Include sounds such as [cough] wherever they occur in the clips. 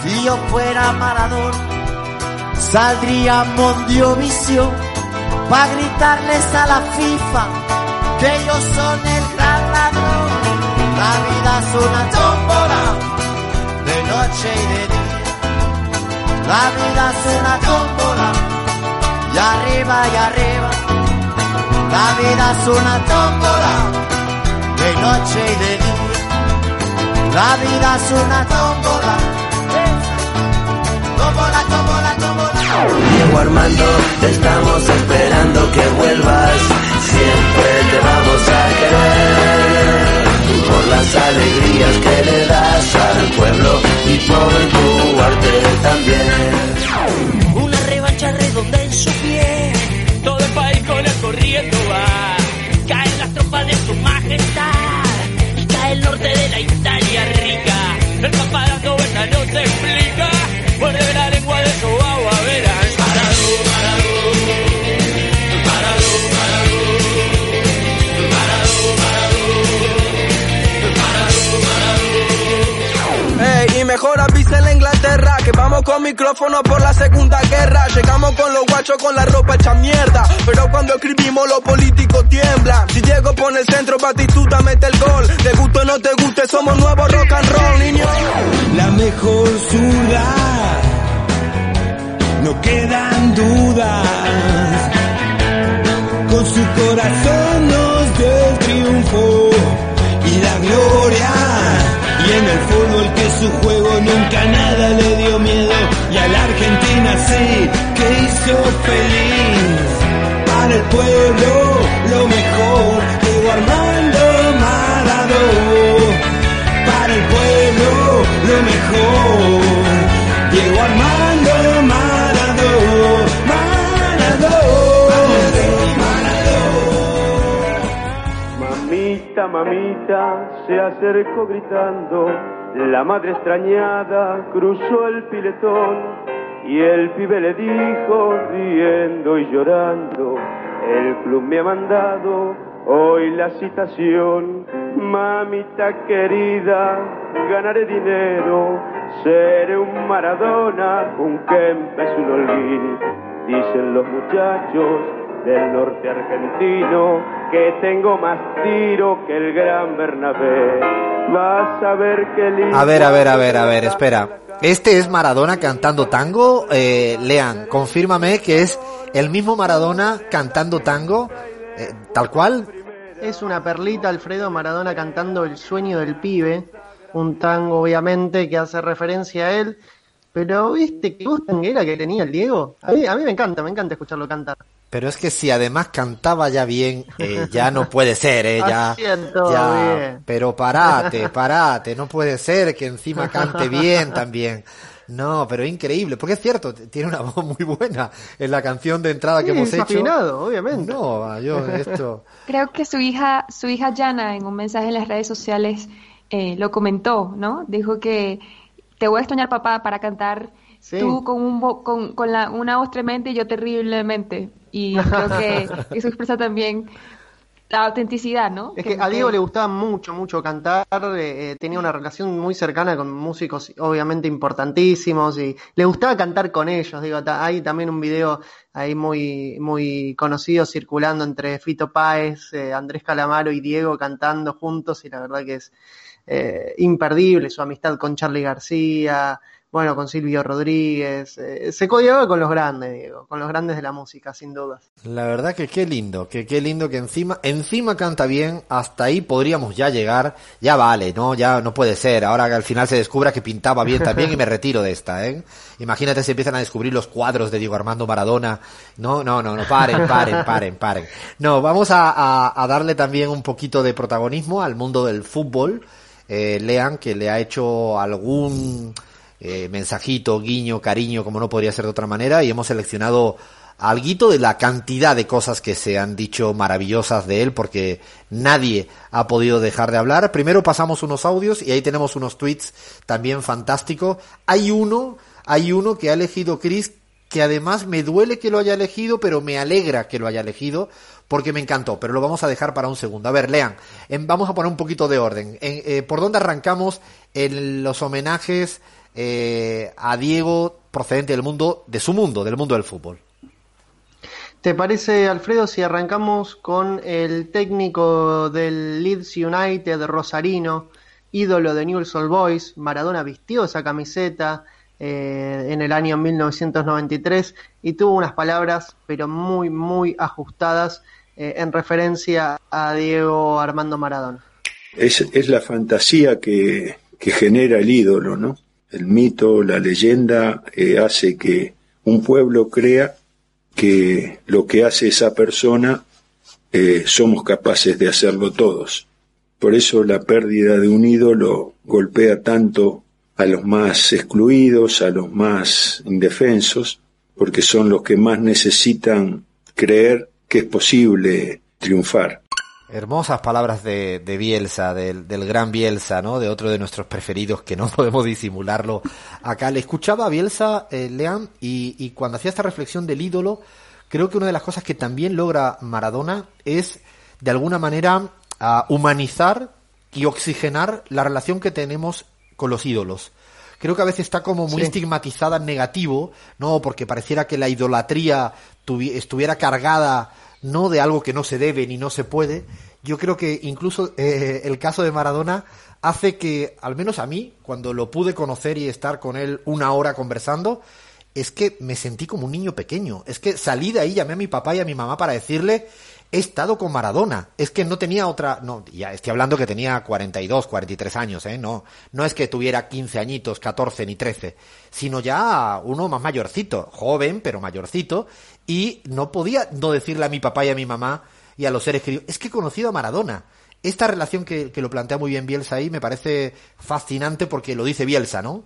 Si yo fuera Maradona, saldría Visión para gritarles a la FIFA que ellos son el gran ladrón. La vida es una tómbola de noche y de día. La vida es una tómbola y arriba y arriba. La vida es una tómbola de noche y de día. La vida es una. Tómbola, Diego Armando, te estamos esperando que vuelvas. Siempre te vamos a querer. Por las alegrías que le das al pueblo y por tu arte mejor avísenle a Inglaterra que vamos con micrófono por la segunda guerra. Llegamos con los guachos con la ropa hecha mierda. Pero cuando escribimos los políticos tiemblan. Si llego por el centro, Batistuta mete el gol. Te guste o no te guste, somos nuevos rock and roll, niño. La mejor ciudad, no quedan dudas. Con su corazón nos dio el triunfo y la gloria. Y en el fútbol Argentina sí que hizo feliz. Para el pueblo lo mejor, Diego Armando Maradona. Para el pueblo lo mejor, Diego Armando Maradona. Mamita, mamita, se acercó gritando, la madre extrañada cruzó el piletón y el pibe le dijo, riendo y llorando, el club me ha mandado hoy la citación, mamita querida, ganaré dinero, seré un Maradona, un Kempes, un Holguín, dicen los muchachos del norte argentino que tengo más tiro que el gran Bernabé. Vas a ver qué lindo. A ver, a ver, a ver, a ver, espera. ¿Este es Maradona cantando tango? Eh, Lean, confírmame que es el mismo Maradona cantando tango, eh, tal cual. Es una perlita, Alfredo Maradona cantando El sueño del pibe, un tango obviamente que hace referencia a él, pero viste qué voz tanguera que tenía el Diego. A a mí me encanta, me encanta escucharlo cantar. Pero es que si además cantaba ya bien, eh, ya no puede ser, eh, [laughs] ya, ya. bien. Pero parate, parate, no puede ser que encima cante bien también. No, pero increíble, porque es cierto, tiene una [laughs] voz muy buena en la canción de entrada que hemos hecho. obviamente. No, yo esto. [laughs] Creo que su hija, su hija Yana, en un mensaje en las redes sociales, eh, lo comentó, ¿no? Dijo que te voy a extrañar, papá, para cantar Sí. tú con, un vo- con, con la, una voz tremenda y yo terriblemente. Y creo que [laughs] eso expresa también la autenticidad, ¿no? Es que a Diego le gustaba mucho, mucho cantar, eh, eh, tenía una relación muy cercana con músicos obviamente importantísimos y le gustaba cantar con ellos, digo, hay también un video ahí muy, muy conocido circulando entre Fito Páez, eh, Andrés Calamaro y Diego cantando juntos y la verdad que es eh, imperdible su amistad con Charlie García, bueno, con Silvio Rodríguez, eh, se codiaba con los grandes, Diego, con los grandes de la música, sin dudas. La verdad que qué lindo, que qué lindo que encima, encima canta bien, hasta ahí podríamos ya llegar, ya vale, no, ya no puede ser, ahora que al final se descubra que pintaba bien también y me [laughs] retiro de esta, eh. Imagínate si empiezan a descubrir los cuadros de Diego Armando Maradona, no, no, no, no, paren, [laughs] paren, paren, paren. No, vamos a, a- a darle también un poquito de protagonismo al mundo del fútbol, eh, lean que le ha hecho algún, eh, mensajito, guiño, cariño, como no podría ser de otra manera, y hemos seleccionado alguito de la cantidad de cosas que se han dicho maravillosas de él, porque nadie ha podido dejar de hablar. Primero pasamos unos audios y ahí tenemos unos tweets también fantásticos. Hay uno, hay uno que ha elegido Chris, que además me duele que lo haya elegido, pero me alegra que lo haya elegido, porque me encantó, pero lo vamos a dejar para un segundo. A ver, lean, en- vamos a poner un poquito de orden. En- eh, ¿Por dónde arrancamos en los homenajes eh, a Diego procedente del mundo, de su mundo, del mundo del fútbol. ¿Te parece, Alfredo, si arrancamos con el técnico del Leeds United, Rosarino, ídolo de Newell's Old Boys? Maradona vistió esa camiseta eh, en el año 1993 y tuvo unas palabras, pero muy, muy ajustadas eh, en referencia a Diego Armando Maradona. Es, es la fantasía que, que, genera el ídolo, ¿no? El mito, la leyenda eh, hace que un pueblo crea que lo que hace esa persona eh, somos capaces de hacerlo todos. Por eso la pérdida de un ídolo golpea tanto a los más excluidos, a los más indefensos, porque son los que más necesitan creer que es posible triunfar. Hermosas palabras de, de Bielsa, del, del, gran Bielsa, ¿no? De otro de nuestros preferidos que no [laughs] podemos disimularlo acá. Le escuchaba a Bielsa, eh, Lean, y, y cuando hacía esta reflexión del ídolo, creo que una de las cosas que también logra Maradona es, de alguna manera, humanizar y oxigenar la relación que tenemos con los ídolos. Creo que a veces está como muy sí. estigmatizada en negativo, ¿no? Porque pareciera que la idolatría estuviera cargada no de algo que no se debe ni no se puede. Yo creo que incluso eh, el caso de Maradona hace que, al menos a mí, cuando lo pude conocer y estar con él una hora conversando, es que me sentí como un niño pequeño. Es que salí de ahí, llamé a mi papá y a mi mamá para decirle, he estado con Maradona. Es que no tenía otra, no, ya estoy hablando que tenía 42, 43 años, ¿eh? No, no es que tuviera 15 añitos, 14 ni 13, sino ya uno más mayorcito, joven, pero mayorcito, y no podía no decirle a mi papá y a mi mamá y a los seres queridos, es que he conocido a Maradona. Esta relación que, que lo plantea muy bien Bielsa ahí me parece fascinante porque lo dice Bielsa, ¿no?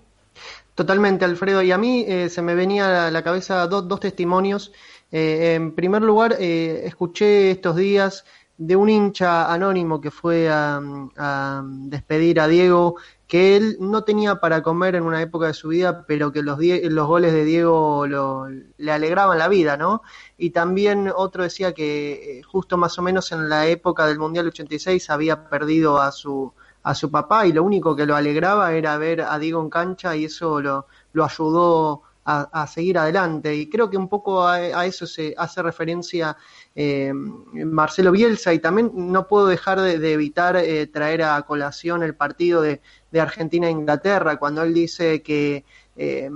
Totalmente, Alfredo. Y a mí eh, se me venía a la cabeza dos, dos testimonios. Eh, en primer lugar, eh, escuché estos días de un hincha anónimo que fue a, despedir a Diego, que él no tenía para comer en una época de su vida, pero que los, los goles de Diego lo, le alegraban la vida, ¿no? Y también otro decía que justo más o menos en la época del Mundial 86 había perdido a su, a su papá y lo único que lo alegraba era ver a Diego en cancha y eso lo, lo ayudó a, seguir adelante. Y creo que un poco a, eso se hace referencia eh, Marcelo Bielsa y también no puedo dejar de, evitar eh, traer a colación el partido de, de Argentina e Inglaterra cuando él dice que eh,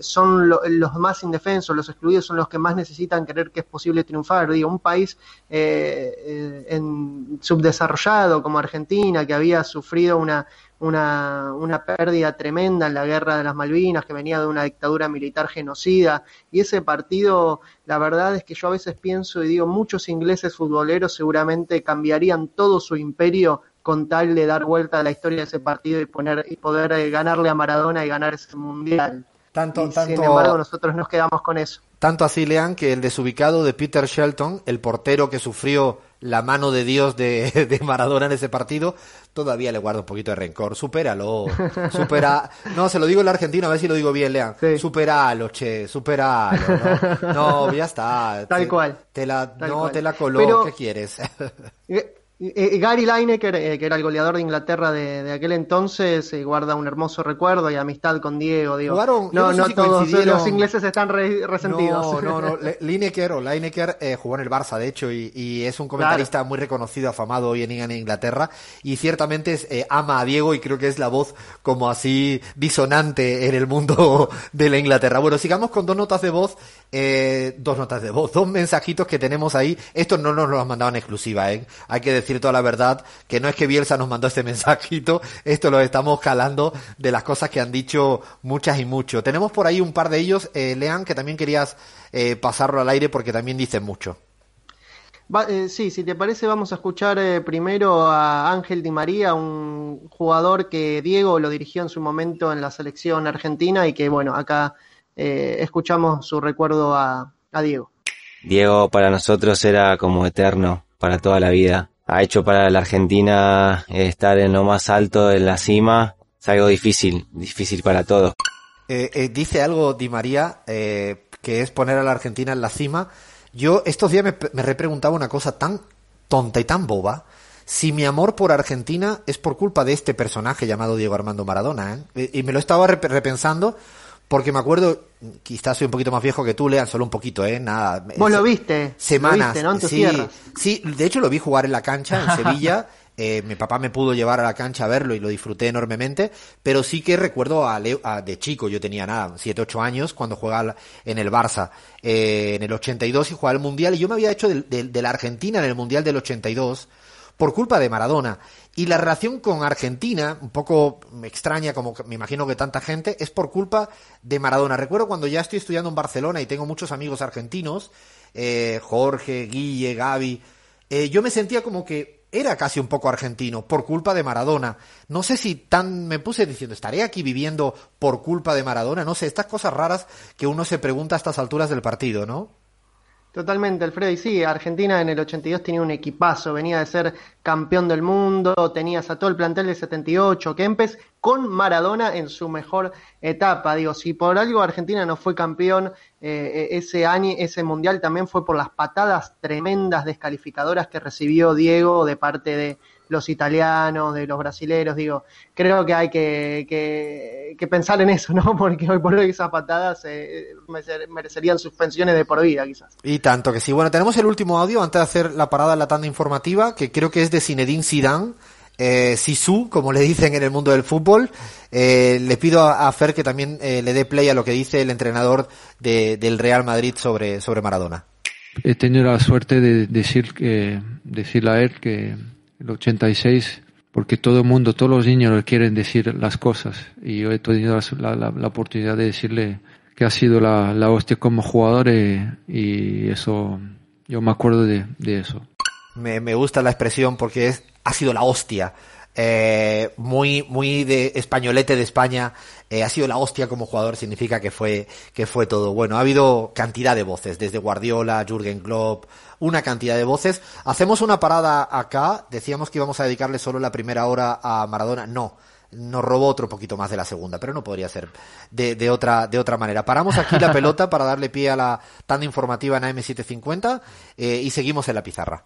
son lo, los más indefensos, los excluidos son los que más necesitan creer que es posible triunfar. Digo, un país eh, en, subdesarrollado como Argentina, que había sufrido una, una, una, pérdida tremenda en la guerra de las Malvinas, que venía de una dictadura militar genocida, y ese partido, la verdad es que yo a veces pienso y digo, muchos ingleses futboleros seguramente cambiarían todo su imperio con tal de dar vuelta a la historia de ese partido y poner y poder eh, ganarle a Maradona y ganar ese mundial. Tanto, y, tanto, sin embargo, nosotros nos quedamos con eso. Tanto así, Lean, que el desubicado de Peter Shelton, el portero que sufrió la mano de Dios de, [laughs] de Maradona en ese partido, todavía le guarda un poquito de rencor. Supéralo, supera. No, se lo digo en la Argentina, a ver si lo digo bien, Lean. Sí. Superalo, che, superalo. No, no ya está. [laughs] Tal te, cual. Te la, Tal no, cual. te la coló, Pero, ¿qué quieres? [laughs] Eh, Gary Lineker, eh, que era el goleador de Inglaterra de, de aquel entonces, eh, guarda un hermoso recuerdo y amistad con Diego. Digo, Jugaron, no, no, no si todos los ingleses están re, resentidos. No, no, no. [laughs] Lineker o Lineker eh, jugó en el Barça, de hecho, y, y es un comentarista claro. muy reconocido, afamado hoy en, en Inglaterra, y ciertamente es, eh, ama a Diego y creo que es la voz como así disonante en el mundo [laughs] de la Inglaterra. Bueno, sigamos con dos notas de voz, eh, dos notas de voz, dos mensajitos que tenemos ahí. Estos no nos los han mandado en exclusiva, ¿eh? Hay que decir toda la verdad, que no es que Bielsa nos mandó este [laughs] mensajito, esto lo estamos calando de las cosas que han dicho muchas y mucho. Tenemos por ahí un par de ellos, eh, Lean, que también querías eh, pasarlo al aire porque también dicen mucho. Va, eh, sí, si te parece vamos a escuchar eh, primero a Ángel Di María, un jugador que Diego lo dirigió en su momento en la selección argentina y que bueno, acá eh, escuchamos su recuerdo a, a Diego. Diego para nosotros era como eterno, para toda la vida ha hecho para la Argentina estar en lo más alto, en la cima, es algo difícil, difícil para todos. Eh, eh, dice algo Di María, eh, que es poner a la Argentina en la cima. Yo estos días me, repreguntaba una cosa tan tonta y tan boba. si mi amor por Argentina es por culpa de este personaje llamado Diego Armando Maradona. ¿eh? Y me lo estaba repensando porque me acuerdo, quizás soy un poquito más viejo que tú, Lean, solo un poquito, ¿eh? Nada. Vos lo viste. Semanas. Lo viste, ¿no? sí, sí, de hecho lo vi jugar en la cancha en [laughs] Sevilla. Eh, mi papá me pudo llevar a la cancha a verlo y lo disfruté enormemente, pero sí que recuerdo a, Leo, de chico, yo tenía nada, 7, 8 años, cuando jugaba en el Barça, eh, en el 82 y jugaba el Mundial, y yo me había hecho de, de la Argentina en el Mundial del 82 por culpa de Maradona. Y la relación con Argentina, un poco extraña, como me imagino que tanta gente, es por culpa de Maradona. Recuerdo cuando ya estoy estudiando en Barcelona y tengo muchos amigos argentinos, eh, Jorge, Guille, Gaby, eh, yo me sentía como que era casi un poco argentino por culpa de Maradona. No sé si tan me puse diciendo, estaré aquí viviendo por culpa de Maradona. No sé, estas cosas raras que uno se pregunta a estas alturas del partido, ¿no? Totalmente, Alfredo. Y sí, Argentina en el 82 tenía un equipazo, venía de ser campeón del mundo, tenías a todo el plantel de 78, Kempes, con Maradona en su mejor etapa. Digo, si por algo Argentina no fue campeón eh, ese año, ese mundial también fue por las patadas tremendas descalificadoras que recibió Diego de parte de, los italianos, de los brasileros, digo, creo que hay que, que, pensar en eso, [laughs] ¿no? Porque hoy por hoy esas patadas eh, merecerían suspensiones de por vida, quizás. Y tanto que sí. Bueno, tenemos el último audio antes de hacer la parada en la tanda informativa, que creo que es de Zinedine Zidane. Eh, Sisu, como le dicen en el mundo del fútbol. Eh, le pido a, Fer que también eh, le dé play a lo que dice el entrenador de, del Real Madrid sobre, sobre Maradona. He tenido la suerte de decir que, decirle a él que el 86, porque todo el mundo, todos los niños quieren decir las cosas y yo he tenido la, la, oportunidad de decirle que ha sido la, la hostia como jugador eh, y, eso, yo me acuerdo de, de eso. Me, me, gusta la expresión porque es, ha sido la hostia. Eh, muy, muy de españolete de España, eh, ha sido la hostia como jugador, significa que fue, que fue todo. Bueno, ha habido cantidad de voces, desde Guardiola, Jürgen Klopp, una cantidad de voces. Hacemos una parada acá, decíamos que íbamos a dedicarle solo la primera hora a Maradona, no. Nos robó otro poquito más de la segunda, pero no podría ser de, de otra, de otra manera. Paramos aquí la [laughs] pelota para darle pie a la tanda informativa en AM750 eh, y seguimos en la pizarra.